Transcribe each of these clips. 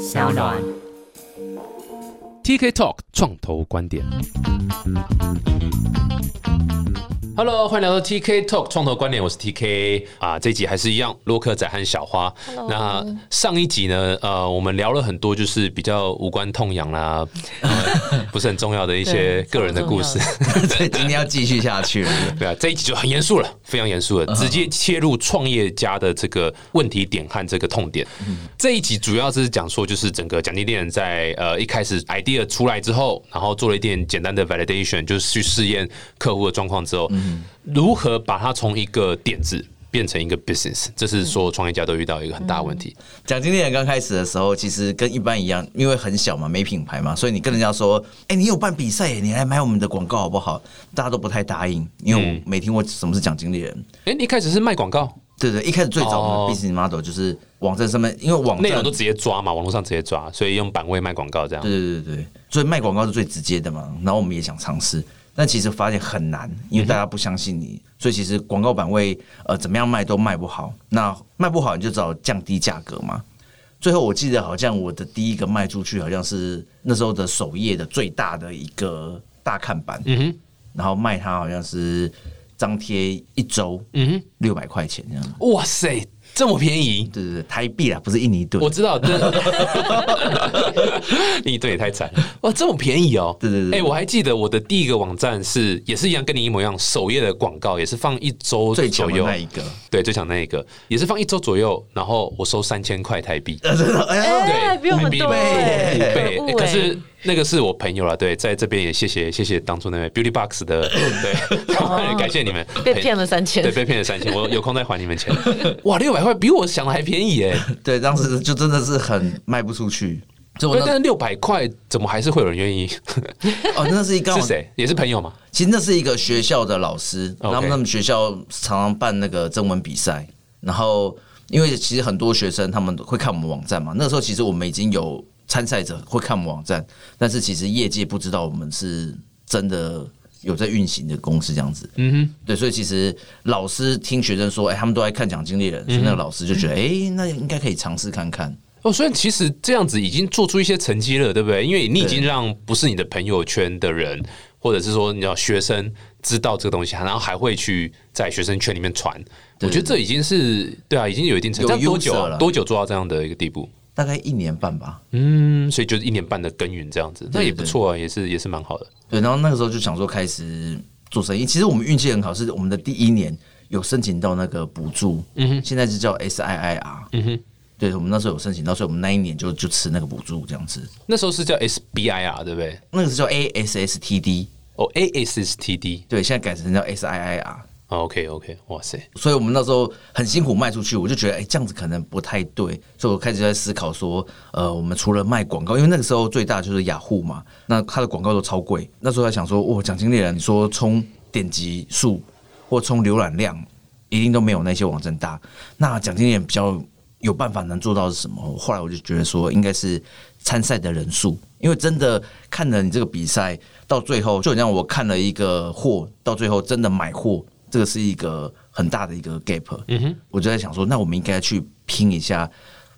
小暖。TK Talk 创投观点。Hello，欢迎来到 TK Talk 创投观点，我是 TK 啊。这一集还是一样，洛克仔和小花。那上一集呢，呃，我们聊了很多，就是比较无关痛痒啦，呃不是很重要的一些个人的故事。对，今天要继续下去了。对啊，这一集就很严肃了，非常严肃了，直接切入创业家的这个问题点和这个痛点。这一集主要是讲说，就是整个奖金猎人在呃一开始 idea 出来之后，然后做了一点简单的 validation，就是去试验客户的状况之后，如何把它从一个点子变成一个 business，这是所有创业家都遇到一个很大的问题。奖金猎人刚开始的时候，其实跟一般一样，因为很小嘛，没品牌嘛，所以你跟人家说，哎、你有办比赛耶，你来买我们的广告好不好？大家都不太答应，因为我没听过什么是奖金猎人。哎、你一开始是卖广告，对对，一开始最早 business model 就是网站上面，因为网内容都直接抓嘛，网络上直接抓，所以用版位卖广告这样。对对对对，所以卖广告是最直接的嘛。然后我们也想尝试，但其实发现很难，因为大家不相信你，所以其实广告版位呃怎么样卖都卖不好。那卖不好你就只好降低价格嘛。最后我记得好像我的第一个卖出去好像是那时候的首页的最大的一个大看板，嗯哼，然后卖它好像是张贴一周嗯六百块钱这样。哇塞，这么便宜！对对对，台币啊，不是印尼盾。我。知道，对，你对也太惨了。哇，这么便宜哦！对对对。哎、我还记得我的第一个网站是也是一样，跟你一模一样，首页的广告也是放一周最强左右。的那，一个，对，最强那一个。也是放一周左右，然后我收三千块台币，呃，真的，哎呀，哎，比我们多五倍哎，五倍、可是那个是我朋友了，对，在这边也谢谢谢谢当初那位 Beauty Box 的，对，感谢你们 被骗了三千对，，被骗了三千，我有空再还你们钱。哇，六百块比我想的还便宜哎！对，当时就真的是很卖不出去。所以我对，但是六百块怎么还是会有人愿意？哦，那是一个是谁？也是朋友吗？其实那是一个学校的老师他们他们学校常常办那个征文比赛，然后因为其实很多学生他们会看我们网站嘛，那个时候其实我们已经有参赛者会看我们网站，但是其实业界不知道我们是真的有在运行的公司这样子。嗯哼，对，所以其实老师听学生说，哎、他们都在看奖金猎人，所以那个老师就觉得，哎、那应该可以尝试看看。哦，所以其实这样子已经做出一些成绩了，对不对？因为你已经让不是你的朋友圈的人，或者是说你要学生知道这个东西，然后还会去在学生圈里面传。我觉得这已经是对啊，已经有一定成有多久啊？了多久做到这样的一个地步？大概一年半吧，嗯，所以就是一年半的耕耘这样子，那也不错啊，也是也是蛮好的。对，然后那个时候就想说开始做生意。其实我们运气很好，是我们的第一年有申请到那个补助，嗯哼，现在是叫 SIIR，嗯哼，对，我们那时候有申请到，所以我们那一年就就吃那个补助这样子。那时候是叫 SBIR 对不对？那个是叫 ASSTD，哦，ASSTD。对，现在改成叫 SIIR。OK OK，哇塞，所以我们那时候很辛苦卖出去，我就觉得哎、这样子可能不太对，所以我开始在思考说，呃，我们除了卖广告，因为那个时候最大就是雅虎嘛，那它的广告都超贵。那时候在想说，哇，奖金猎人，你说冲点击数或冲浏览量，一定都没有那些网站大。那奖金猎人比较有办法能做到是什么？后来我就觉得说，应该是参赛的人数，因为真的看了你这个比赛到最后，就好像我看了一个货，到最后真的买货，这个是一个很大的一个 gap。嗯哼，我就在想说，那我们应该去拼一下。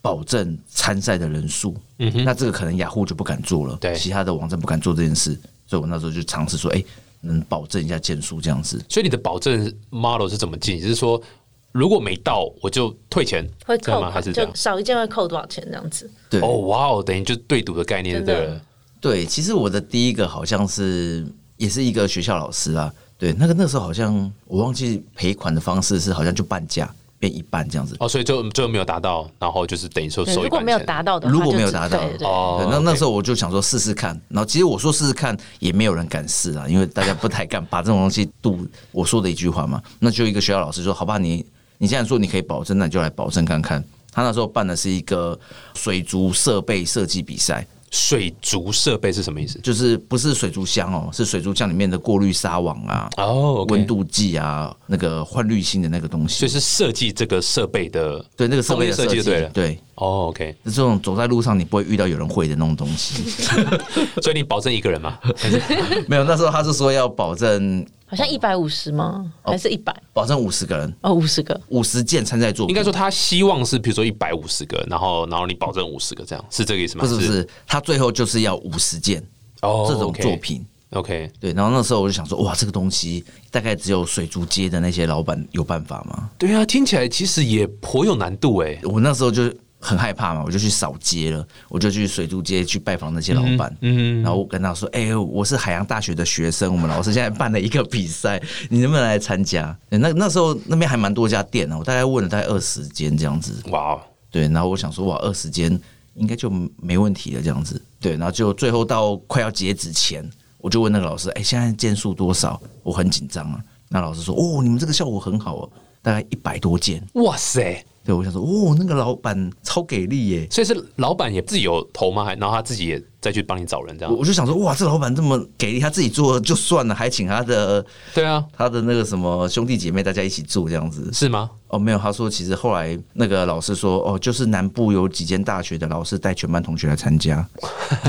保证参赛的人数，嗯哼，那这个可能雅虎就不敢做了，对其他的网站不敢做这件事，所以我那时候就尝试说，哎、能保证一下件数这样子。所以你的保证 model 是怎么进？就是说，如果没到我就退钱，会扣吗？还是就？少一件会扣多少钱这样子？对，哦，哇哦，等于就对赌的概念，对。对，其实我的第一个好像是也是一个学校老师啊，对，那个那时候好像我忘记赔款的方式是好像就半价变一半这样子。哦，所以就最后没有达到，然后就是等于说，收一如果没有。达到的话，如果没有达到哦，那那时候我就想说试试看，然后其实我说试试看也没有人敢试啊，因为大家不太敢把这种东西赌我说的一句话嘛。那就一个学校老师说：“好吧，你你现在说你可以保证，那你就来保证看看。”他那时候办的是一个水族设备设计比赛，水族设备是什么意思？就是不是水族箱哦，是水族箱里面的过滤纱网啊、哦温度计啊、那个换滤芯的那个东西。所以是设计这个设备的对那个设备设计就对了对，哦，OK，这种走在路上你不会遇到有人会的那种东西。所以你保证一个人吗？没有，那时候他是说要保证好像一百五十吗？还是一百？保证五十个人，哦，五十个。五十件参赛作品。应该说他希望是比如说一百五十个，然后然后你保证五十个，这样是这个意思吗？不是不是，他最后就是要五十件哦这种作品。OK，对，然后那时候我就想说，哇，这个东西大概只有水族街的那些老板有办法吗？对啊，听起来其实也颇有难度哎。我那时候就很害怕嘛，我就去扫街了，我就去水族街去拜访那些老板。嗯，然后我跟他说：“哎、我是海洋大学的学生，我们老师现在办了一个比赛，你能不能来参加？”对那那时候那边还蛮多家店呢，我大概问了大概二十间这样子。哇哦，对，然后我想说，哇，二十间应该就没问题了这样子。对，然后就最后到快要截止前，我就问那个老师：“哎、现在件数多少？”我很紧张啊。那老师说：“哦，你们这个效果很好哦，大概一百多件。哇塞！”对，我想说：“哦，那个老板超给力耶！”所以是老板也自己有投吗？还然后他自己也再去帮你找人这样？我我就想说：“哇，这老板这么给力，他自己做就算了，还请他的对啊，他的那个什么兄弟姐妹大家一起做这样子。”是吗？哦，没有，他说其实后来那个老师说：“哦，就是南部有几间大学的老师带全班同学来参加。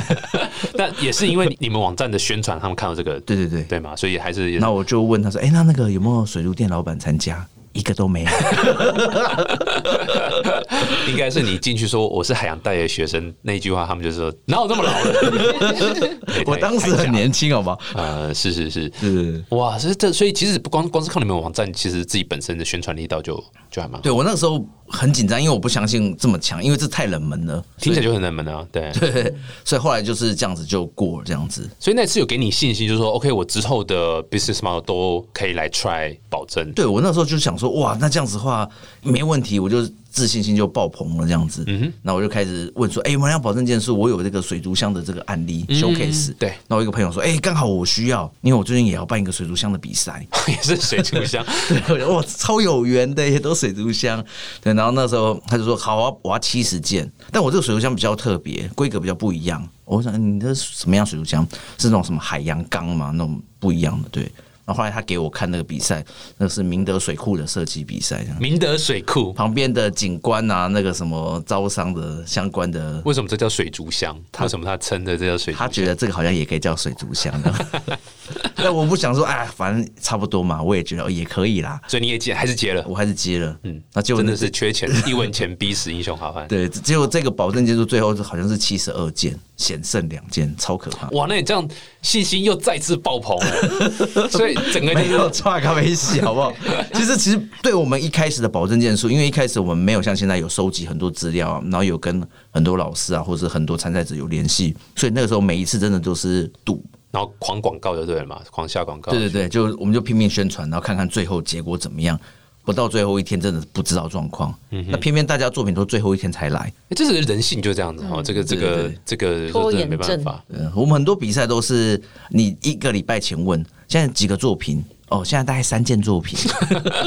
但也是因为你你们网站的宣传，他们看到这个”对 对对。对嘛，所以还是那我就问他说：“哎、那那个有没有水族店老板参加？”一个都没有。应该是你进去说我是海洋大学学生那一句话，他们就说哪有这么老的？我当时很年轻，好吗？呃，是是是，是，哇，这这所以其实不光光是靠你们网站，其实自己本身的宣传力道就就还蛮，对我那个时候很紧张，因为我不相信这么强，因为这太冷门了。听起来就很冷门啊，对。对，所以后来就是这样子就过了，这样子。所以那次有给你信心，就是说，OK，我之后的 business model 都可以来 try 保证。对我那时候就想说，哇，那这样子的话没问题，我就自信心就爆棚了，这样子。嗯哼，那我就开始问说，哎、我们要保证件数，我有这个水族箱的这个案例、showcase。对那我一个朋友说，哎、刚好我需要，因为我最近也要办一个水族箱的比赛。也是水族箱，对，哇，超有缘的，也都水族箱。对，然后那时候他就说好啊，我要七十件，但我这个水族箱比较特别，规格比较不一样。我想你这是什么样水族箱？是那种什么海洋缸吗？那种不一样的。对，然后后来他给我看那个比赛，那是明德水库的设计比赛，明德水库。旁边的景观啊，那个什么招商的相关的。为什么这叫水族箱？为什么他称的这叫水族箱？他觉得这个好像也可以叫水族箱 的，但我不想说，哎，反正差不多嘛，我也觉得哦也可以啦，所以你也接还是接了，我还是接了。嗯，那结果真的是缺钱，一文钱逼死英雄好汉。对，结果这个保证件数最后好像是七十二件，险胜两件，超可怕。哇，那你这样信心又再次爆棚了，所以整个就没有是差咖啡系，好不好？其实，其实对我们一开始的保证件数，因为一开始我们没有像现在有收集很多资料啊，然后有跟很多老师啊，或者很多参赛者有联系，所以那个时候每一次真的都是赌。然后狂广告就对了嘛，狂下广告。对对对，就我们就拼命宣传，然后看看最后结果怎么样。不到最后一天，真的不知道状况。那偏偏大家作品都最后一天才来。欸这是人性就这样子哦，这个这个这个拖真的没延症办法。嗯，我们很多比赛都是你一个礼拜前问，现在几个作品？哦，现在大概三件作品，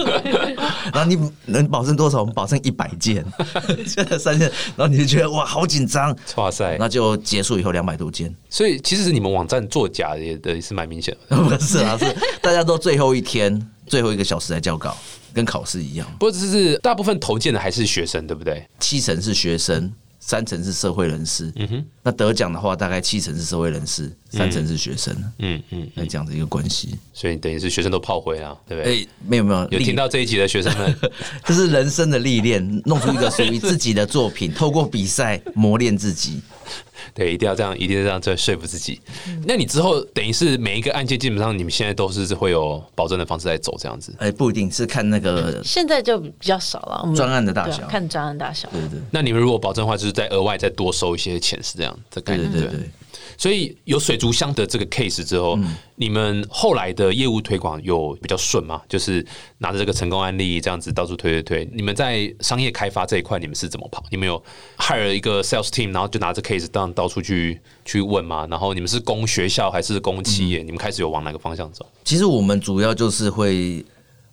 然后你能保证多少？我们保证一百件，现在三件，然后你就觉得哇，好紧张，哇塞！那就结束以后两百多件，所以其实你们网站作假的也的也是蛮明显的。不是啊，是大家都最后一天最后一个小时来交稿，跟考试一样，不过只是大部分投件的还是学生，对不对？七成是学生。三成是社会人士，嗯哼，那得奖的话，大概七成是社会人士，三成是学生，嗯嗯，那这样的一个关系。所以等于是学生都炮灰啊，对不对？哎，没有没有，有听到这一集的学生们，这是人生的历练，弄出一个属于自己的作品，透过比赛磨练自己。对，一定要这样，一定要这样在说服自己。那你之后等于是每一个案件，基本上你们现在都是会有保证的方式在走这样子。哎，不一定是看那个，现在就比较少了。我们专案的大小看专案大小。对对那你们如果保证的话，就是再额外再多收一些钱，是这样的概念。对对对对。所以有水族箱的这个 case 之后，你们后来的业务推广有比较顺吗？就是拿着这个成功案例这样子到处推推推。你们在商业开发这一块，你们是怎么跑？你们有 hire 一个 sales team，然后就拿着 case 当到处去去问吗？然后你们是供学校还是供企业？你们开始有往哪个方向走？其实我们主要就是会，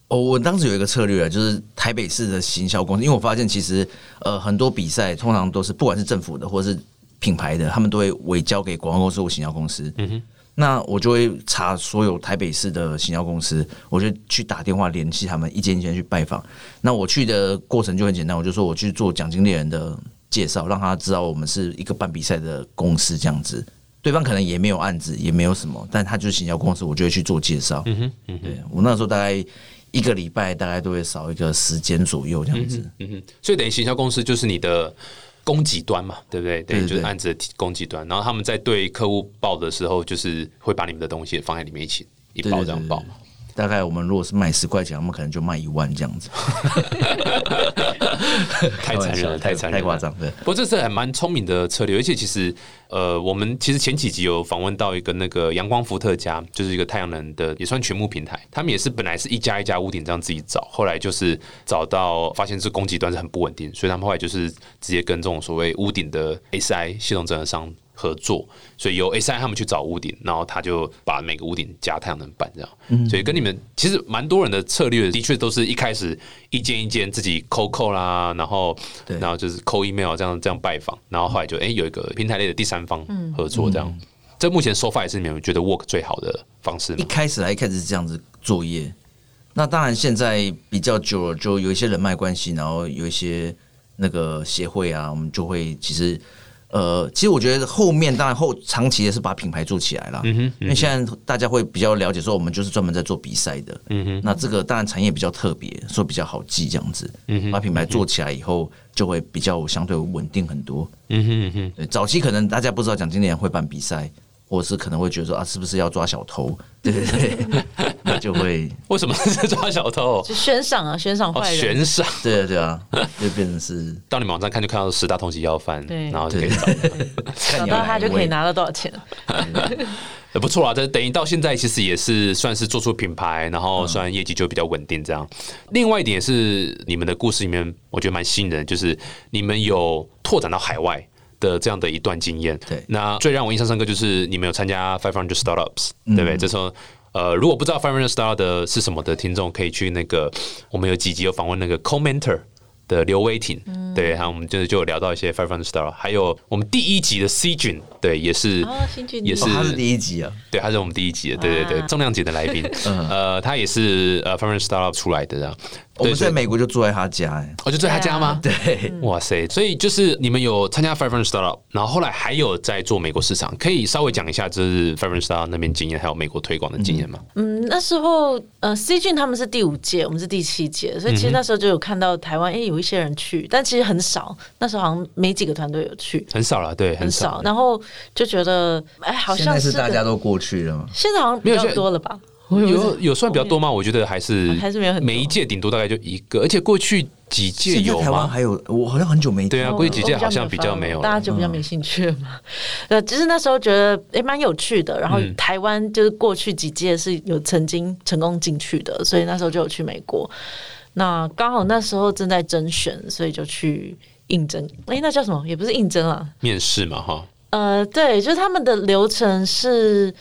哦，我当时有一个策略啊，就是台北市的行销公司，因为我发现其实呃很多比赛通常都是不管是政府的或是品牌的，他们都会委交给广告公司或行销公司。嗯哼。那我就会查所有台北市的行销公司，我就去打电话联系他们，一间一间去拜访。那我去的过程就很简单，我就说我去做奖金猎人的介绍，让他知道我们是一个办比赛的公司这样子。对方可能也没有案子，也没有什么，但他就是行销公司，我就会去做介绍。嗯哼，嗯哼，对我那时候大概一个礼拜大概都会少一个时间左右这样子。嗯哼，所以等于行销公司就是你的供给端嘛，对不对？对，就是案子的供给端，然后他们在对客户报的时候，就是会把你们的东西放在里面一起一包这样报嘛。大概我们如果是卖十块钱，我们可能就卖一万这样子。太残忍了，太残忍了，太夸张了。不过这是还蛮聪明的策略，而且其实呃，我们其实前几集有访问到一个那个阳光伏特家，就是一个太阳能的也算全幕平台，他们也是本来是一家一家屋顶这样自己找，后来就是找到发现这供给端是很不稳定，所以他们后来就是直接跟这种所谓屋顶的 SI 系统整合商。合作，所以由 SI 他们去找屋顶，然后他就把每个屋顶加太阳能板这样。所以跟你们其实蛮多人的策略，的确都是一开始一间一间自己扣扣啦，然后然后就是扣 email 这样这样拜访，然后后来就哎、有一个平台类的第三方合作这样。这目前 so far 也是你们觉得 work 最好的方式吗？一开始来一开始是这样子作业，那当然现在比较久了，就有一些人脉关系，然后有一些那个协会啊，我们就会其实。呃，其实我觉得后面当然后长期也是把品牌做起来了，嗯哼，因为现在大家会比较了解说我们就是专门在做比赛的，嗯哼，那这个当然产业比较特别，所以比较好记这样子，嗯哼把品牌做起来以后就会比较相对稳定很多。嗯哼嗯哼，对，早期可能大家不知道奖金联会办比赛，或者是可能会觉得说啊，是不是要抓小偷？对对对，那就会 为什么是抓小偷？就悬赏啊，悬赏哦，坏人。悬赏对啊对啊，就变成是到你们网站看就看到十大通缉要犯，对然后就可以找。看你要找到他哪一。就可以拿到多少钱？呃，不错啊，这等于到现在其实也是算是做出品牌，然后虽然业绩就比较稳定这样。另外一点也是你们的故事里面，我觉得蛮吸引人，就是你们有拓展到海外。的这样的一段经验，对那最让我印象深刻就是你们有参加 Five Hundred Startups，、对不对？这时候，呃，如果不知道 Five Hundred Startup 的是什么的听众，可以去那个我们有几集有访问那个 Commenter 的刘威霆，对，然后我们就是就有聊到一些 Five Hundred Startup，还有我们第一集的 C 君，对，也是、哦，也是哦，他是第一集啊，对，他是我们第一集的，对对对，啊。重量级的来宾，呃，他也是呃 f a r m Startup 出来的这样，我们在美国就住在他家，哎，我，就在他家吗？对，哇塞！所以就是你们有参加 Five Hundred Startup，然后后来还有在做美国市场，可以稍微讲一下，就是 Five Hundred Startup 那边经验，还有美国推广的经验吗？嗯，那时候呃，C 俊他们是第五届，我们是第七届，所以其实那时候就有看到台湾，哎、有一些人去，但其实很少。那时候好像没几个团队有去，很少了，对，很少。少。然后就觉得，哎，好现在是大家都过去了嘛。现在好像比较多了吧？有有算比较多吗？我觉得还是还是没有很每一届顶多大概就一个，而且过去几届有现在台湾吗？还有，我好像很久没对啊，我过去几届好像比较没有。大家就比较没兴趣了嘛。呃，其实那时候觉得也蛮有趣的。然后嗯台湾就是过去几届是有曾经成功进去的，所以那时候就有去美国。那刚好那时候正在甄选，所以就去应征。哎，那叫什么？也不是应征啊，面试嘛，哈，呃，对，就是他们的流程是。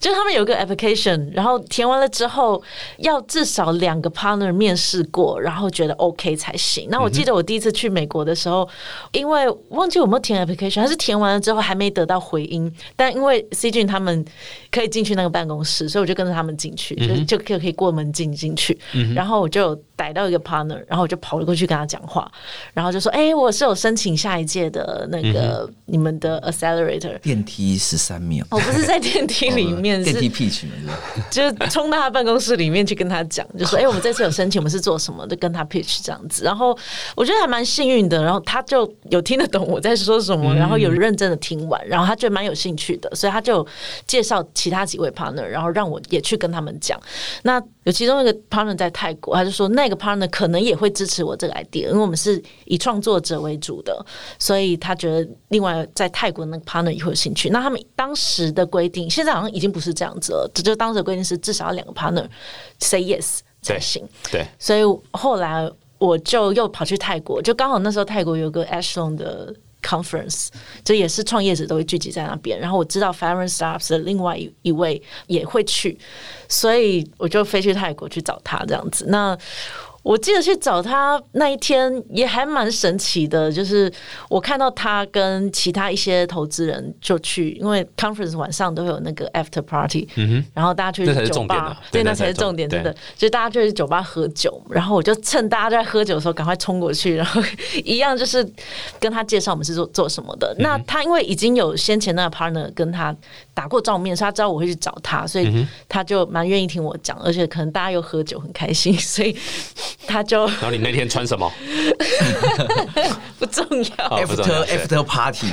就是他们有一个 application，然后填完了之后，要至少两个 partner 面试过，然后觉得 OK 才行。那我记得我第一次去美国的时候，因为忘记有没有填 application，还是填完了之后还没得到回音，但因为 C 俊他们可以进去那个办公室，所以我就跟着他们进去，就就可以可以过门进进去。然后我就逮到一个 partner，然后我就跑了过去跟他讲话，然后就说：“哎、我是有申请下一届的那个、你们的 accelerator。”电梯十三秒，我不是在电梯里面，电梯 pitch 就是冲到他办公室里面去跟他讲，就说：“哎、我们这次有申请，我们是做什么就？”跟他 pitch 这样子。然后我觉得还蛮幸运的，然后他就有听得懂我在说什么，然后有认真的听完，然后他觉得蛮有兴趣的，所以他就介绍其他几位 partner，然后让我也去跟他们讲。那有其中一个 partner 在泰国，他就说那个 partner 可能也会支持我这个 idea，因为我们是以创作者为主的，所以他觉得另外在泰国那个 partner 也会有兴趣。那他们当时的规定，现在好像已经不是这样子了，这就当时的规定是至少要两个 partner say yes 才行。对，所以后来我就又跑去泰国，就刚好那时候泰国有个 Ashlon 的 conference，就也是创业者都会聚集在那边。然后我知道 f i r e Startups 的另外一一位也会去，所以我就飞去泰国去找他这样子。那我记得去找他那一天也还蛮神奇的，就是我看到他跟其他一些投资人就去，因为 conference 晚上都会有那个 after party，然后大家去那才是酒重对，那才是重点，真的，就大家就去酒吧喝酒，然后我就趁大家在喝酒的时候赶快冲过去，然后一样就是跟他介绍我们是做做什么的。那他因为已经有先前那个 partner 跟他打过照面，所以他知道我会去找他，所以他就蛮愿意听我讲，而且可能大家又喝酒很开心，所以他就然后你那天穿什么？不重要。after after party，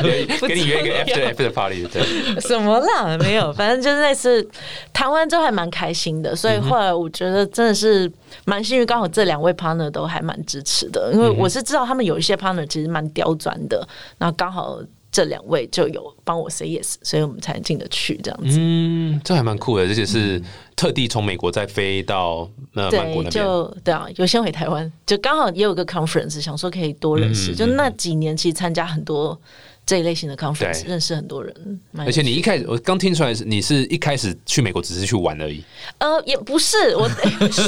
给你约一个 after 要 after party，对，什么啦？没有，反正就是那次谈完之后还蛮开心的，所以后来我觉得真的是蛮幸运，刚好这两位 partner 都还蛮支持的，因为我是知道他们有一些 partner 其实蛮刁钻的，然后刚好这两位就有帮我 say yes，所以我们才进得去这样子。嗯，这还蛮酷的，而且是特地从美国再飞到那曼谷对，那边。就对啊，有先回台湾，就刚好也有个 conference，想说可以多认识。嗯就那几年，其实参加很多这一类型的 conference，认识很多人。而且你一开始，我刚听出来是你是一开始去美国只是去玩而已，呃也不是我，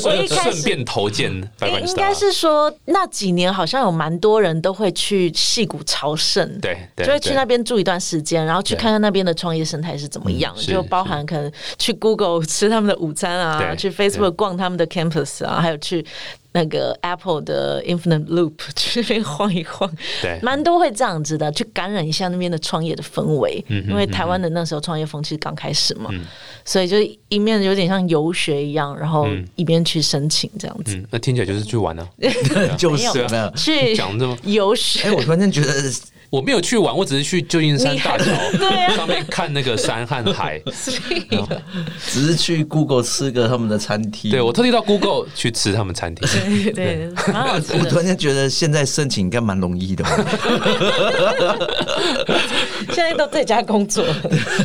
我一开始顺便投件应应该是说那几年好像有蛮多人都会去戏谷朝圣，对对就会去那边住一段时间，然后去看看那边的创业生态是怎么样，就包含可能去 Google 吃他们的午餐啊，去 Facebook 逛他们的 campus 啊，还有去。那个 Apple 的 Infinite Loop 去那边晃一晃，对。蛮多会这样子的，去感染一下那边的创业的氛围。嗯因为台湾的那时候创业风气刚开始嘛，所以就一面有点像游学一样，然后一边去申请这样子。嗯，那听起来就是去玩 呢、就是。去讲这么游学。哎，我突然间觉得我没有去玩，我只是去旧金山大桥上面看那个山和海。只是去 Google 吃个他们的餐厅，对我特地到 Google 去吃他们餐厅。对对，蛮好吃的。我突然间觉得现在申请应该蛮容易的，现在都在家工作，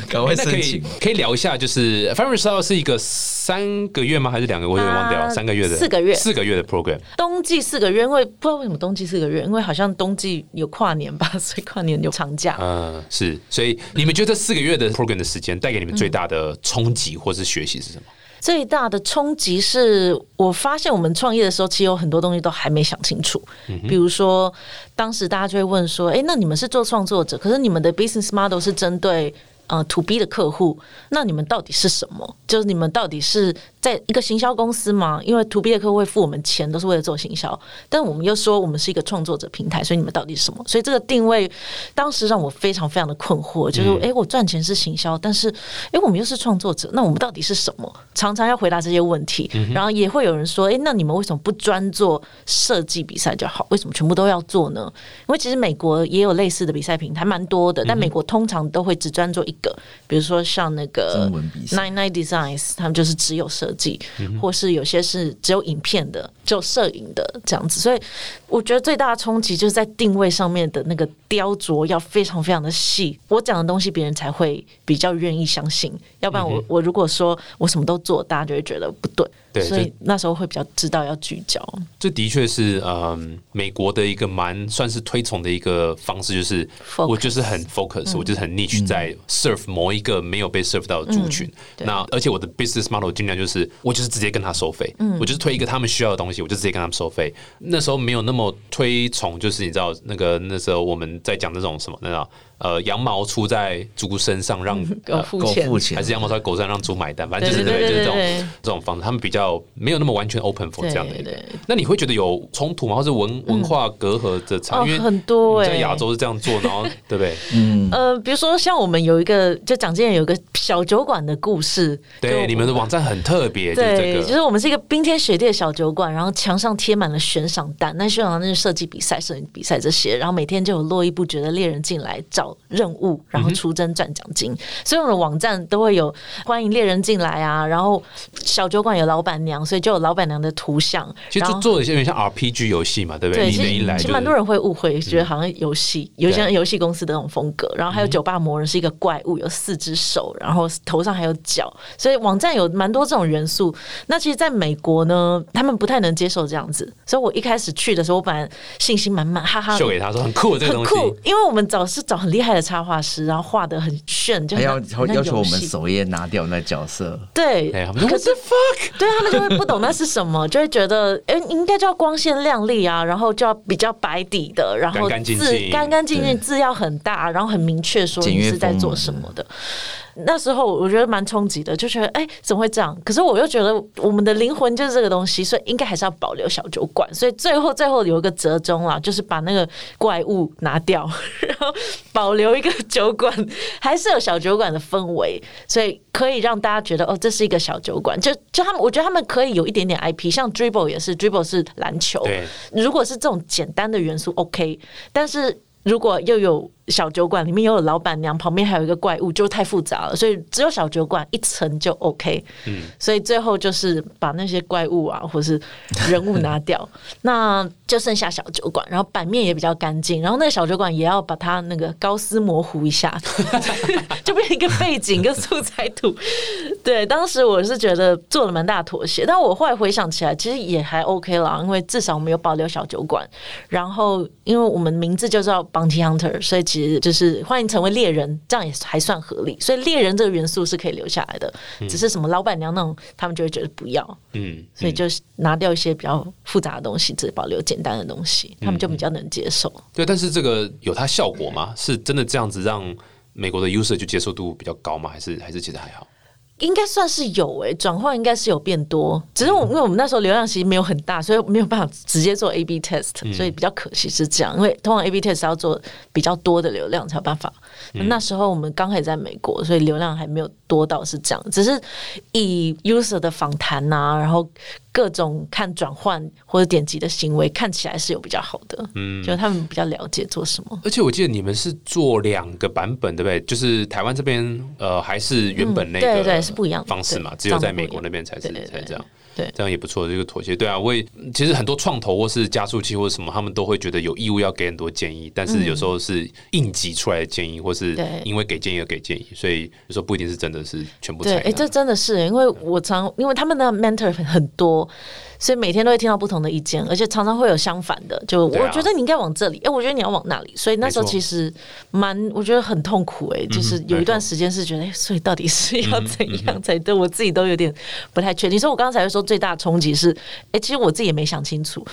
赶快那可以申请。可以聊一下，就是 f a m i l y Style 是一个三个月吗？还是两个？我有点忘掉了，啊三个月的，四个月四个月的 program。冬季四个月，因为不知道为什么冬季四个月，因为好像冬季有跨年吧，所以跨年有长假。嗯，是，所以你们觉得四个月的 program 的时间带给你们最大的冲击或是学习是什么？最大的冲击是我发现我们创业的时候，其实有很多东西都还没想清楚。比如说，当时大家就会问说：“诶，那你们是做创作者，可是你们的 business model 是针对呃 to B 的客户，那你们到底是什么？就是你们到底是在一个行销公司嘛？因为 to B 的客户会付我们钱，都是为了做行销，但我们又说我们是一个创作者平台，所以你们到底是什么？所以这个定位当时让我非常非常的困惑，就是诶，我赚钱是行销，但是诶，我们又是创作者，那我们到底是什么？常常要回答这些问题，然后也会有人说，诶，那你们为什么不专做设计比赛就好？为什么全部都要做呢？因为其实美国也有类似的比赛平台，蛮多的，但美国通常都会只专做一个，比如说像那个 Nine Nine Designs，他们就是只有设计，或是有些是只有影片的，只有摄影的这样子。所以我觉得最大的冲击就是在定位上面的那个雕琢要非常非常的细，我讲的东西别人才会比较愿意相信，要不然我、我如果说我什么都做，大家就会觉得不对。对所以那时候会比较知道要聚焦。这的确是嗯，美国的一个蛮算是推崇的一个方式，就是我就是很 focus，、我就是很 niche 在 serve 某一个没有被 serve 到的族群。对那而且我的 business model 尽量就是我就是直接跟他收费，我就是推一个他们需要的东西，我就直接跟他们收费。那时候没有那么推崇，就是你知道那个那时候我们在讲那种什么那种呃羊毛出在猪身上让给我 呃够付钱，还是羊毛出在狗身上让猪买单，反正就是对就是这种这种方式，他们比较没有那么完全 open for 对这样的。那你会觉得有冲突吗？或是文文化隔阂的差？因为哦很多在亚洲是这样做，然后 对不对？嗯呃，比如说像我们有一个，就蒋经人有一个小酒馆的故事，对，你们的网站很特别，就是对，这个。就是我们是一个冰天雪地的小酒馆，然后墙上贴满了悬赏单，那悬赏单就是设计比赛、摄影比赛这些，然后每天就有络绎不绝的猎人进来找任务，然后出征赚奖金。所以我们的网站都会有欢迎猎人进来啊，然后小酒馆有老板娘，所以就有老板娘的图像。其实就做的有点像 RPG 游戏嘛，对不对？你人一来就是实其实蛮多人会误会，觉得好像游戏，有些对游戏公司的那种风格。然后还有酒吧魔人是一个怪物，有四只手，然后头上还有脚，所以网站有蛮多这种元素。那其实，在美国呢，他们不太能接受这样子，所以我一开始去的时候，我本来信心满满，哈哈，秀给他说很酷这个东西，很酷，因为我们找是找很厉害害的插画师，然后画的很炫，就还要要求我们首页拿掉那角色，对，哎，他们说可 What 是 the fuck？对他们就会不懂那是什么，就会觉得哎、应该叫光鲜亮丽啊，然后就要比较白底的，然后干干净字干干净净，字要很大，然后很明确说你是在做什么的。那时候我觉得蛮冲击的，就觉得哎、怎么会这样？可是我又觉得我们的灵魂就是这个东西，所以应该还是要保留小酒馆。所以最后最后有一个折中啦，就是把那个怪物拿掉，然后保留一个酒馆，还是有小酒馆的氛围，所以可以让大家觉得哦，这是一个小酒馆。就就他们，我觉得他们可以有一点点 IP，像 Dribble 也是，Dribble 是篮球，对，如果是这种简单的元素，OK，但是如果又有小酒馆，里面又有老板娘，旁边还有一个怪物，就太复杂了。所以只有小酒馆一层就 OK。嗯，所以最后就是把那些怪物啊，或是人物拿掉，那就剩下小酒馆，然后版面也比较干净，然后那个小酒馆也要把它那个高斯模糊一下，就变成一个背景跟素材图。对，当时我是觉得做了蛮大妥协，但我后来回想起来，其实也还 OK 啦，因为至少我们有保留小酒馆，然后因为我们名字就叫 Bounty Hunter，所以其实就是欢迎成为猎人，这样也还算合理。所以猎人这个元素是可以留下来的，只是什么老板娘那种，他们就会觉得不要，嗯，所以就是拿掉一些比较复杂的东西，只保留简单的东西，他们就比较能接受。对，但是这个有它效果吗？是真的这样子让美国的 user 就接受度比较高吗？还是还是其实还好？应该算是有诶、转换应该是有变多，只是我因为我们那时候流量其实没有很大，所以没有办法直接做 A/B test，、所以比较可惜是这样。因为通常 A/B test 要做比较多的流量才有办法。那时候我们刚开始在美国，所以流量还没有多到是这样，只是以 user 的访谈呐，然后各种看转换或者点击的行为看起来是有比较好的，嗯，就他们比较了解做什么。而且我记得你们是做两个版本，对不对？就是台湾这边呃还是原本那个、嗯对对是不一样的方式嘛，只有在美国那边才是才这样。对这样也不错，这个妥协。对啊，我也其实很多创投或是加速器或者什么，他们都会觉得有义务要给很多建议，但是有时候是应急出来的建议，或是对因为给建议而给建议，所以有时候不一定是真的是全部对，哎。这真的是，因为我常因为他们的 mentor 很很多，所以每天都会听到不同的意见，而且常常会有相反的。就我觉得你应该往这里，哎、我觉得你要往那里。所以那时候其实蛮，我觉得很痛苦、哎，就是有一段时间是觉得，哎、所以到底是要怎样才对？我自己都有点不太确定。所以我刚才说最大的冲击是，哎、其实我自己也没想清楚，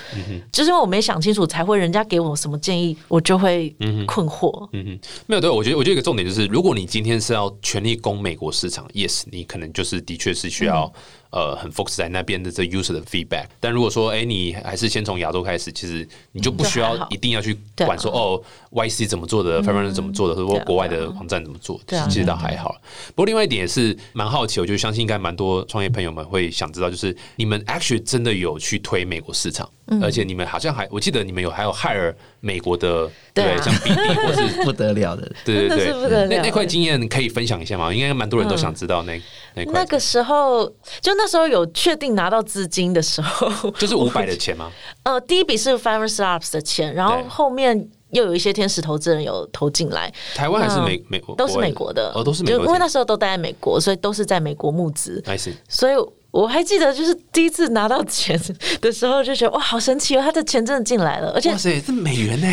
就是因为我没想清楚，才会人家给我什么建议，我就会困惑。嗯哼，没有对，我觉得我觉得一个重点就是，如果你今天是要全力攻美国市场，yes，你可能就是的确是需要、嗯呃很 focus 在那边的这 user 的 feedback。但如果说哎、你还是先从亚洲开始，其实你就不需要一定要去管说、哦 YC 怎么做的 f a r m e r 怎么做的，或者国外的网站怎么做，其实倒还好。不过另外一点也是蛮好奇，我就相信应该蛮多创业朋友们会想知道，就是你们 actually 真的有去推美国市场，嗯。而且你们好像还我记得你们有还有 hire 美国的对对啊。对像 BD 或是不得了的。对对对，那那块经验可以分享一下吗？应该蛮多人都想知道那、那块，那个时候，就那时候有确定拿到资金的时候，就是五百的钱吗？呃，第一笔是 Fiverr Startups 的钱，然后对后面又有一些天使投资人有投进来，台湾还是美美国都是美国的，哦，都是美国因为那。时候都待在美国，所以都是在美国募资所以。我还记得，就是第一次拿到钱的时候，就觉得哇，好神奇哦！他的钱真的进来了，而且哇塞，这美元呢，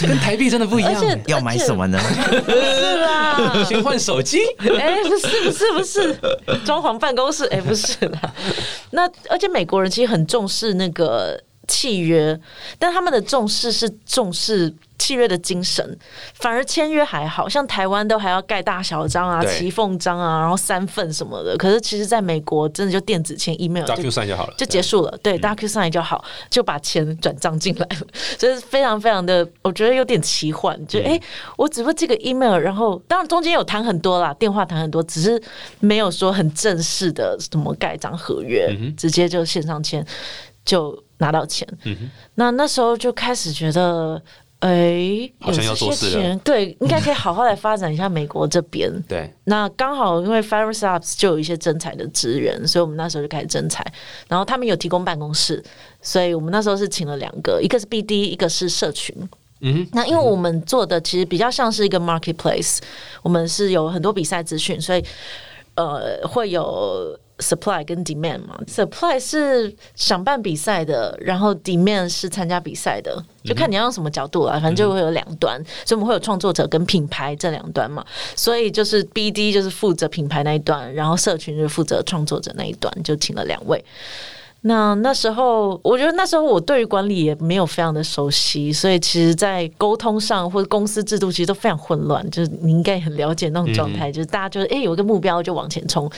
跟台币真的不一样要买什么呢？是啦，先换手机，哎、不是不是不是，装潢办公室，哎、不是啦。那而且美国人其实很重视那个契约，但他们的重视是重视契约的精神，反而签约还好像台湾都还要盖大小章啊、对。骑缝章啊，然后三份什么的。可是其实在美国，真的就电子签 email 就 DocuSign 算就好了，就结束了，对，大 Q 上来就好，就把钱转账进来了，所以非常非常的，我觉得有点奇幻，就哎、诶我只不过这个 email，然后当然中间有谈很多啦，电话谈很多，只是没有说很正式的什么盖章合约，直接就线上签就拿到钱。那那时候就开始觉得。哎，好像要有这些做事了钱，对，应该可以好好来发展一下美国这边。对，那刚好因为 Fiverr Startups 就有一些征才的资源，所以我们那时候就开始征才。然后他们有提供办公室，所以我们那时候是请了两个，一个是 BD，一个是社群。嗯那因为我们做的其实比较像是一个 marketplace，我们是有很多比赛资讯，所以呃会有 supply 跟 demand 嘛，supply 是想办比赛的，然后 demand 是参加比赛的，就看你要用什么角度啊，反正就会有两端，所以我们会有创作者跟品牌这两端嘛，所以就是 BD 就是负责品牌那一端，然后社群就是负责创作者那一端，就请了两位。那那时候，我觉得那时候我对于管理也没有非常的熟悉，所以其实，在沟通上或者公司制度其实都非常混乱。就是你应该很了解那种状态，就是大家就是哎有一个目标就往前冲。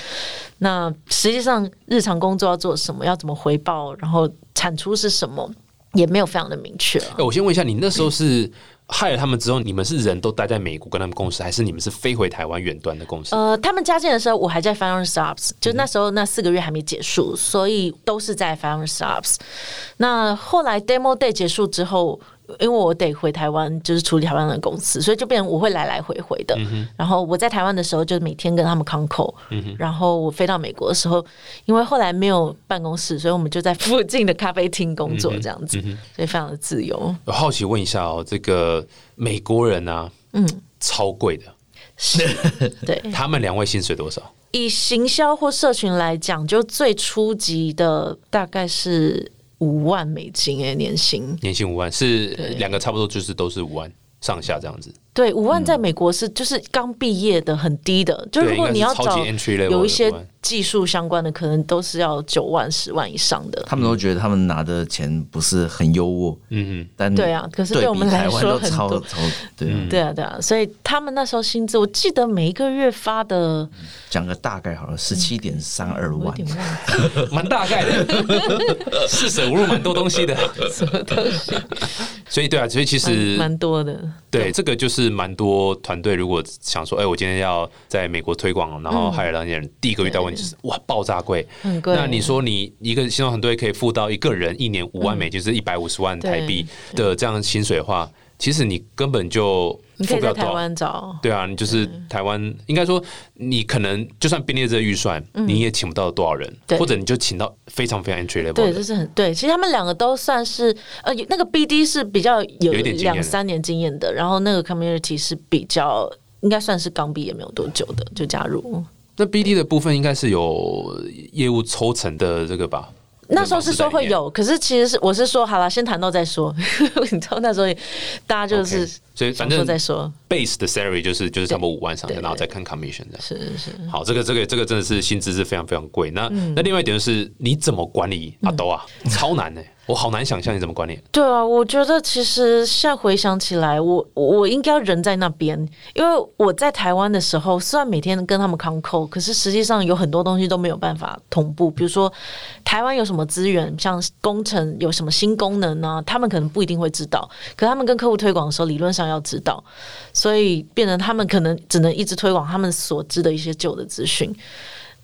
那实际上日常工作要做什么，要怎么回报，然后产出是什么，也没有非常的明确。哎，我先问一下，你那时候是？害了他们之后，你们是人都待在美国跟他们共事，还是你们是飞回台湾远端的共事？呃，他们加进的时候，我还在 Fire Stops，就那时候那四个月还没结束，所以都是在 Fire Stops。那后来 Demo Day 结束之后。因为我得回台湾，就是处理台湾的公司，所以就变成我会来来回回的。然后我在台湾的时候，就每天跟他们 c o n c o 然后我飞到美国的时候，因为后来没有办公室，所以我们就在附近的咖啡厅工作，这样子，所以非常的自由。我好奇问一下哦，这个美国人啊，嗯，超贵的，是，对，他们两位薪水多少？以行销或社群来讲，就最初级的大概是。五万美金诶，年薪年薪五万是两个差不多，就是都是五万上下这样子。对，五万在美国是就是刚毕业的很低的，就如果你要找有一些技术相关的，可能都是要九万、十万以上的。他们都觉得他们拿的钱不是很优渥，嗯嗯，但对啊，可是对我们来说很多，对对啊对啊，所以他们那时候薪资，我记得每一个月发的，讲个大概好了，十七点三二万，蛮大概的，四舍五入蛮多东西的，什么东西？所以对啊，所以其实蛮多的，对这个就是。蛮多团队，如果想说，哎，我今天要在美国推广，然后海尔两人第一个遇到问题就是，哇，爆炸贵。那你说，你一个新创团队可以付到一个人一年五万美金，是一百五十万台币的这样薪水的话，其实你根本就。你可以在台湾找，对啊，你就是台湾，应该说你可能就算编列这个预算，你也请不到多少人，或者你就请到非常非常 entry level。对，这是很对。其实他们两个都算是呃，那个 BD 是比较有两三年经验的，然后那个 community 是比较应该算是刚毕业没有多久的就加入。那 BD 的部分应该是有业务抽成的这个吧？那时候是说会有，可是其实是我是说好了，先谈到再说。你知道那时候大家就是所以反正再说 base 的 salary 就是就是差不多五万上下，然后再看 commission 的。是是是。好，这个这个这个真的是薪资是非常非常贵。那那另外一点就是你怎么管理阿斗啊？超难呢。我好难想象你怎么管理。对啊，我觉得其实现在回想起来，我我应该人在那边，因为我在台湾的时候，虽然每天跟他们 con call，可是实际上有很多东西都没有办法同步。比如说台湾有什么资源，像工程有什么新功能呢？他们可能不一定会知道，可他们跟客户推广的时候，理论上要知道，所以变成他们可能只能一直推广他们所知的一些旧的资讯。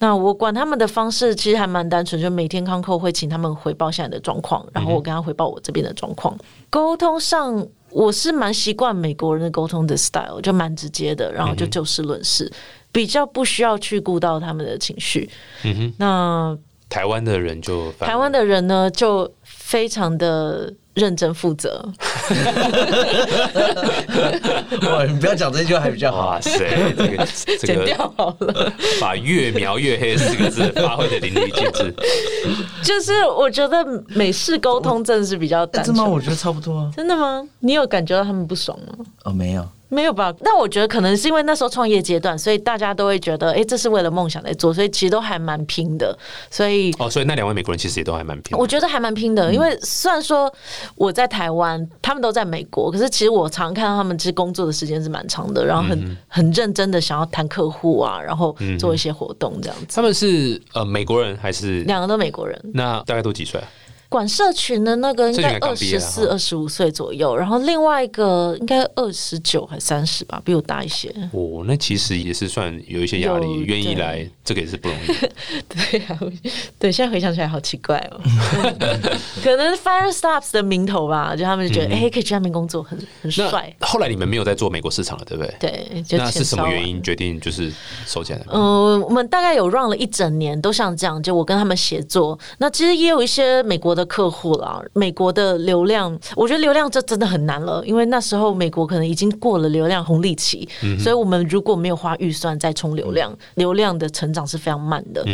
那我管他们的方式其实还蛮单纯，就每天康扣会请他们回报现在的状况，然后我跟他回报我这边的状况。沟通上我是蛮习惯美国人的沟通的 style，就蛮直接的，然后就就事论事，比较不需要去顾到他们的情绪。嗯哼，那台湾的人就台湾的人呢，就非常的。认真负责。哇，你不要讲这句话还比较好。哇塞，这个这个掉好了，把“越描越黑”四个字发挥的淋漓尽致。就是我觉得美式沟通真的是比较单纯。真的吗？我觉得差不多。真的吗？你有感觉到他们不爽吗？哦，没有。没有吧？那我觉得可能是因为那时候创业阶段，所以大家都会觉得，哎，这是为了梦想在做，所以其实都还蛮拼的。所以哦，所以那两位美国人其实也都还蛮拼。我觉得还蛮拼的，因为虽然说我在台湾，他们都在美国，可是其实我常看到他们其实工作的时间是蛮长的，然后很很认真的想要谈客户啊，然后做一些活动这样子。他们是呃美国人还是两个都美国人？那大概都几岁啊？管社群的那个应该二十四、二十五岁左右，然后另外一个应该二十九还三十吧，比我大一些。哦，那其实也是算有一些压力，愿意来这个也是不容易。对呀，对，现在回想起来好奇怪哦。可能 Fire Stops 的名头吧，就他们就觉得哎，可以去那边工作，很很帅。后来你们没有在做美国市场了，对不对？对，那是什么原因决定就是收起来？嗯，我们大概有 run 了一整年，都像这样，就我跟他们协作。那其实也有一些美国的。的客户了，美国的流量，我觉得流量这真的很难了，因为那时候美国可能已经过了流量红利期，所以我们如果没有花预算再冲流量，流量的成长是非常慢的。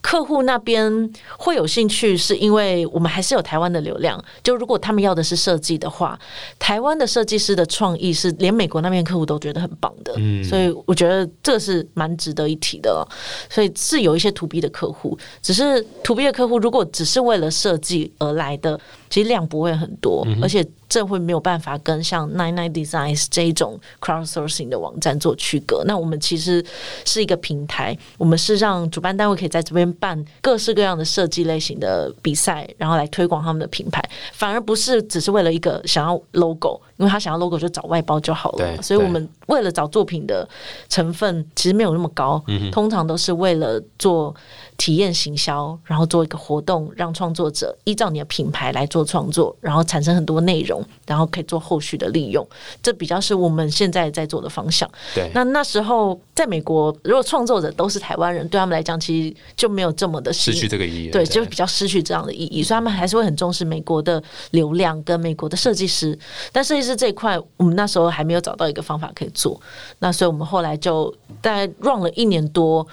客户那边会有兴趣，是因为我们还是有台湾的流量。就如果他们要的是设计的话，台湾的设计师的创意是连美国那边客户都觉得很棒的，所以我觉得这是蛮值得一提的。所以是有一些 to B 的客户，只是 to B 的客户如果只是为了设计而来的。其实量不会很多，而且这会没有办法跟像 Nine Nine Designs 这一种 crowdsourcing 的网站做区隔。那我们其实是一个平台，我们是让主办单位可以在这边办各式各样的设计类型的比赛，然后来推广他们的品牌，反而不是只是为了一个想要 logo，因为他想要 logo 就找外包就好了。所以我们为了找作品的成分，其实没有那么高，通常都是为了做。体验行销，然后做一个活动，让创作者依照你的品牌来做创作，然后产生很多内容，然后可以做后续的利用。这比较是我们现在在做的方向。对，那那时候在美国，如果创作者都是台湾人，对他们来讲，其实就没有这么的失去这个意义。对，就比较失去这样的意义，所以他们还是会很重视美国的流量跟美国的设计师。但设计师这一块，我们那时候还没有找到一个方法可以做。那所以我们后来就大概 run 了一年多。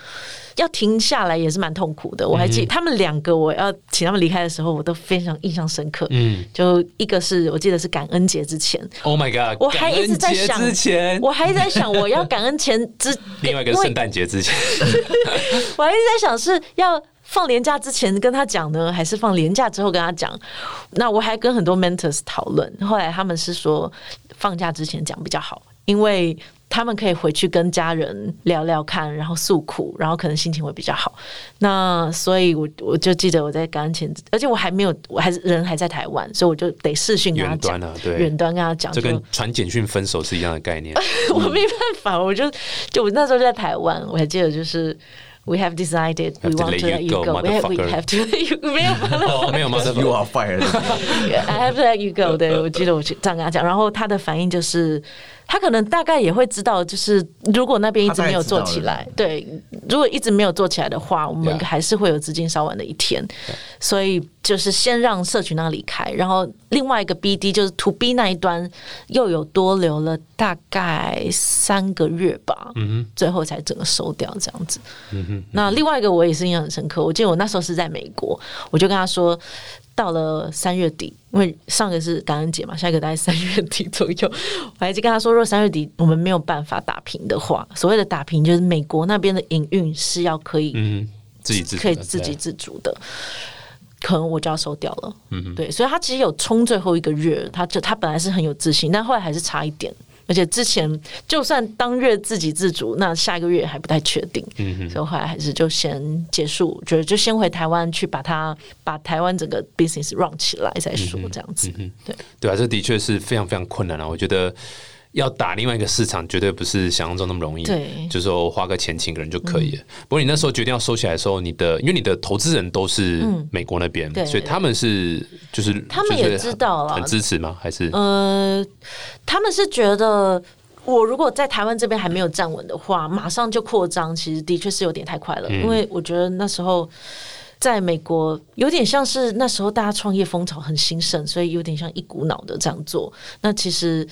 要停下来也是蛮痛苦的。我还记他们两个，我要请他们离开的时候，我都非常印象深刻。嗯，就一个是我记得是感恩节之前，Oh my God！我还一直在想，之前我还在想我要感恩前之另外一个圣诞节之前，我还一直在想 是要放年假之前跟他讲呢，还是放年假之后跟他讲？那我还跟很多 mentors 讨论，后来他们是说放假之前讲比较好，因为。他们可以回去跟家人聊聊看，然后诉苦，然后可能心情会比较好。那所以，我我就记得我在感恩前，而且我还没有，我还是人还在台湾，所以我就得视讯跟他讲，对，远端跟他讲，就跟传简讯分手是一样的概念。我没办法，我就就我那时候就在台湾，我还记得就是 We have decided we want to let you go. We have we have to let you 没有 没有吗？You are fired. I have to let you go. 对，我记得我去这样跟他讲，然后他的反应就是。他可能大概也会知道，就是如果那边一直没有做起来，对，如果一直没有做起来的话，我们还是会有资金烧完的一天。所以就是先让社群那离开，然后另外一个 BD 就是 To B 那一端又有多留了大概三个月吧，嗯最后才整个收掉这样子。嗯哼，那另外一个我也是印象很深刻，我记得我那时候是在美国，我就跟他说。到了三月底，因为上个是感恩节嘛，下一个大概三月底左右，我还就跟他说，如果三月底我们没有办法打平的话，所谓的打平就是美国那边的营运是要可以嗯自己自可以自给自足的，可能我就要收掉了。嗯，对，所以他其实有冲最后一个月，他就他本来是很有自信，但后来还是差一点。而且之前就算当月自给自足，那下一个月还不太确定，嗯所以后来还是就先结束，觉得就先回台湾去把它把台湾整个 business run 起来再说，这样子。对对啊，这的确是非常非常困难啊，我觉得。要打另外一个市场，绝对不是想象中那么容易。对，就是说花个钱请个人就可以了。不过你那时候决定要收起来的时候，你的因为你的投资人都是美国那边，所以他们是就是他们也知道了，很支持吗？还是呃，他们是觉得我如果在台湾这边还没有站稳的话，马上就扩张，其实的确是有点太快了。因为我觉得那时候在美国有点像是那时候大家创业风潮很兴盛，所以有点像一股脑的这样做。那其实。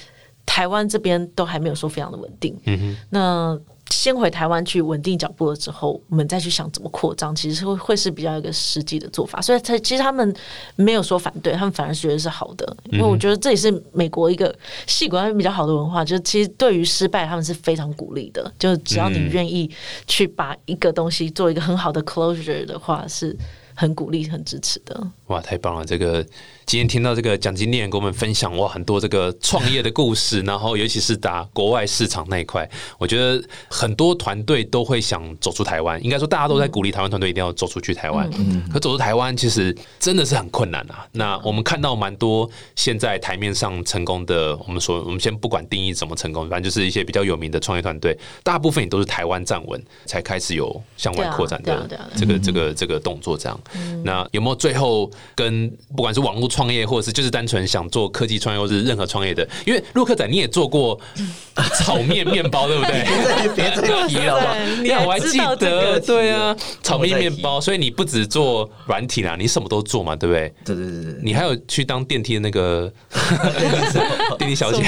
台湾这边都还没有说非常的稳定，嗯哼那先回台湾去稳定脚步了之后，我们再去想怎么扩张，其实会会是比较一个实际的做法。所以，他其实他们没有说反对，他们反而觉得是好的，因为我觉得这也是美国一个戏骨比较好的文化，就是其实对于失败他们是非常鼓励的，就只要你愿意去把一个东西做一个很好的 closure 的话，是很鼓励、很支持的。哇，太棒了！这个。今天听到这个蒋经理跟我们分享哇，很多这个创业的故事，然后尤其是打国外市场那一块，我觉得很多团队都会想走出台湾。应该说，大家都在鼓励台湾团队一定要走出去台湾。嗯，可走出台湾其实真的是很困难啊。那我们看到蛮多现在台面上成功的，我们说我们先不管定义怎么成功，反正就是一些比较有名的创业团队，大部分也都是台湾站稳才开始有向外扩展的这个这个这个动作。这样，那有没有最后跟不管是网络创业，或者是就是单纯想做科技创业，或是任何创业的？因为洛克仔你也做过 炒面面包，对不对？别再提了吧。对你呀，我还记得，个对啊，炒面面包，所以你不只做软体啦，你什么都做嘛，对不对？对对对对，你还有去当电梯的那个 电梯小姐，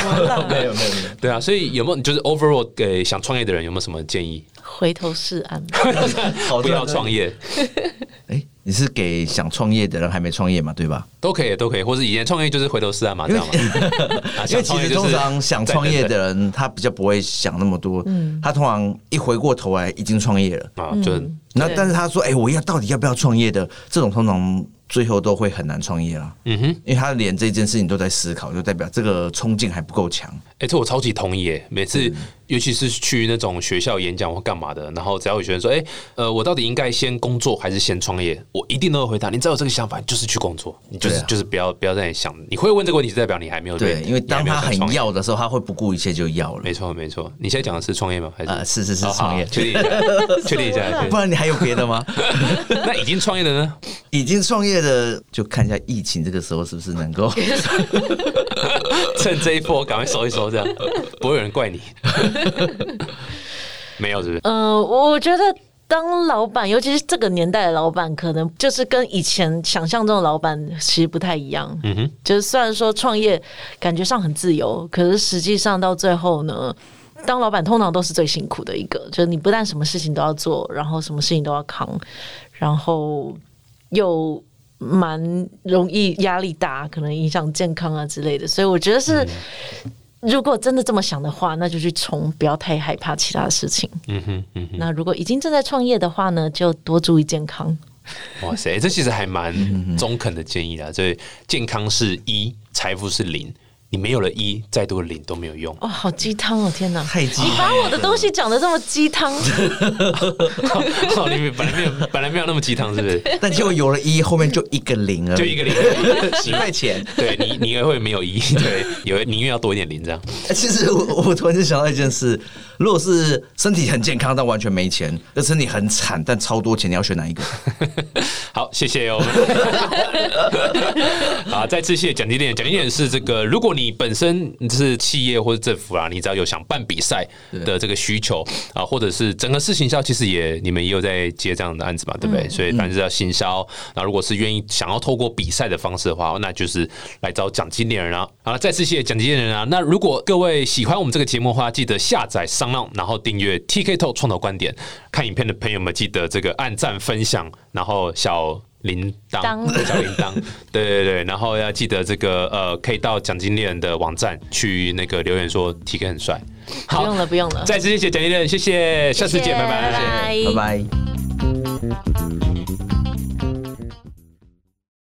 没有没有。对啊，所以有没有就是 overall 给想创业的人有没有什么建议？回头是岸。好不要创。业 哎，你是给想创业的人还没创业嘛，对吧？都可以，都可以，或是以前创业就是回头是岸嘛，这样嘛。啊因为其实通常想创业的的人，他比较不会想那么多，他通常一回过头来已经创业了。啊，就对那但是他说，哎，我要到底要不要创业的，这种通常最后都会很难创业啦。嗯哼，因为他连这件事情都在思考，就代表这个冲劲还不够强。哎、这我超级同意耶！每次，尤其是去那种学校演讲或干嘛的，然后只要有学生说：“哎、呃，我到底应该先工作还是先创业？”我一定都会回答：“你只要有这个想法，就是去工作，你就是、啊就是不要不要在想。你会问这个问题，是代表你还没有对，因为当他很要的时候，他会不顾一切就要了。没错没错。你现在讲的是创业吗？还是？呃，是是是创业，确定一下，确定一下。不然你还有别的吗？那已经创业的呢？已经创业的，就看一下疫情这个时候是不是能够。趁这一波赶快收一收，这样不会有人怪你。没有，是不是？呃，我觉得当老板，尤其是这个年代的老板，可能就是跟以前想象中的老板其实不太一样。嗯哼，就是虽然说创业感觉上很自由，可是实际上到最后呢，当老板通常都是最辛苦的一个，就是你不但什么事情都要做，然后什么事情都要扛，然后又蛮容易压力大，可能影响健康啊之类的。所以我觉得是。如果真的这么想的话，那就去冲，不要太害怕其他的事情。嗯哼，嗯哼。那如果已经正在创业的话呢，就多注意健康。哇塞，这其实还蛮中肯的建议啦。所以健康是一，财富是零。你没有了一，再多的零都没有用。哇、好鸡汤哦！天哪，太鸡你把我的东西讲的这么鸡汤，哦，你本来没有，本来没有那么鸡汤，是不是？但结果有了一，后面就一个零了，就一个零，十块钱。对你，你也会没有一，对，有宁愿要多一点零这样。哎其实我我突然就想到一件事，如果是身体很健康但完全没钱，那身体很惨但超多钱，你要选哪一个？好，谢谢哦。好，再次谢谢奖金店。奖金店是这个，如果你本身是企业或者政府啊，你只要有想办比赛的这个需求啊，或者是整个市行销，其实也你们也有在接这样的案子嘛，对不对？所以反正是要行销。那如果是愿意想要透过比赛的方式的话，那就是来找奖金猎人啊。好，再次谢谢奖金猎人啊。那如果各位喜欢我们这个节目的话，记得下载商浪，然后订阅 TK Talk 创投观点。看影片的朋友们，记得这个按赞分享，然后小。铃铛，小铃铛，对对对，然后要记得这个，呃，可以到奖金猎人的网站去那个留言说 TK 很帅。好，不用了，不用了。再次谢谢奖金猎人，谢谢，下次见，拜拜，拜拜。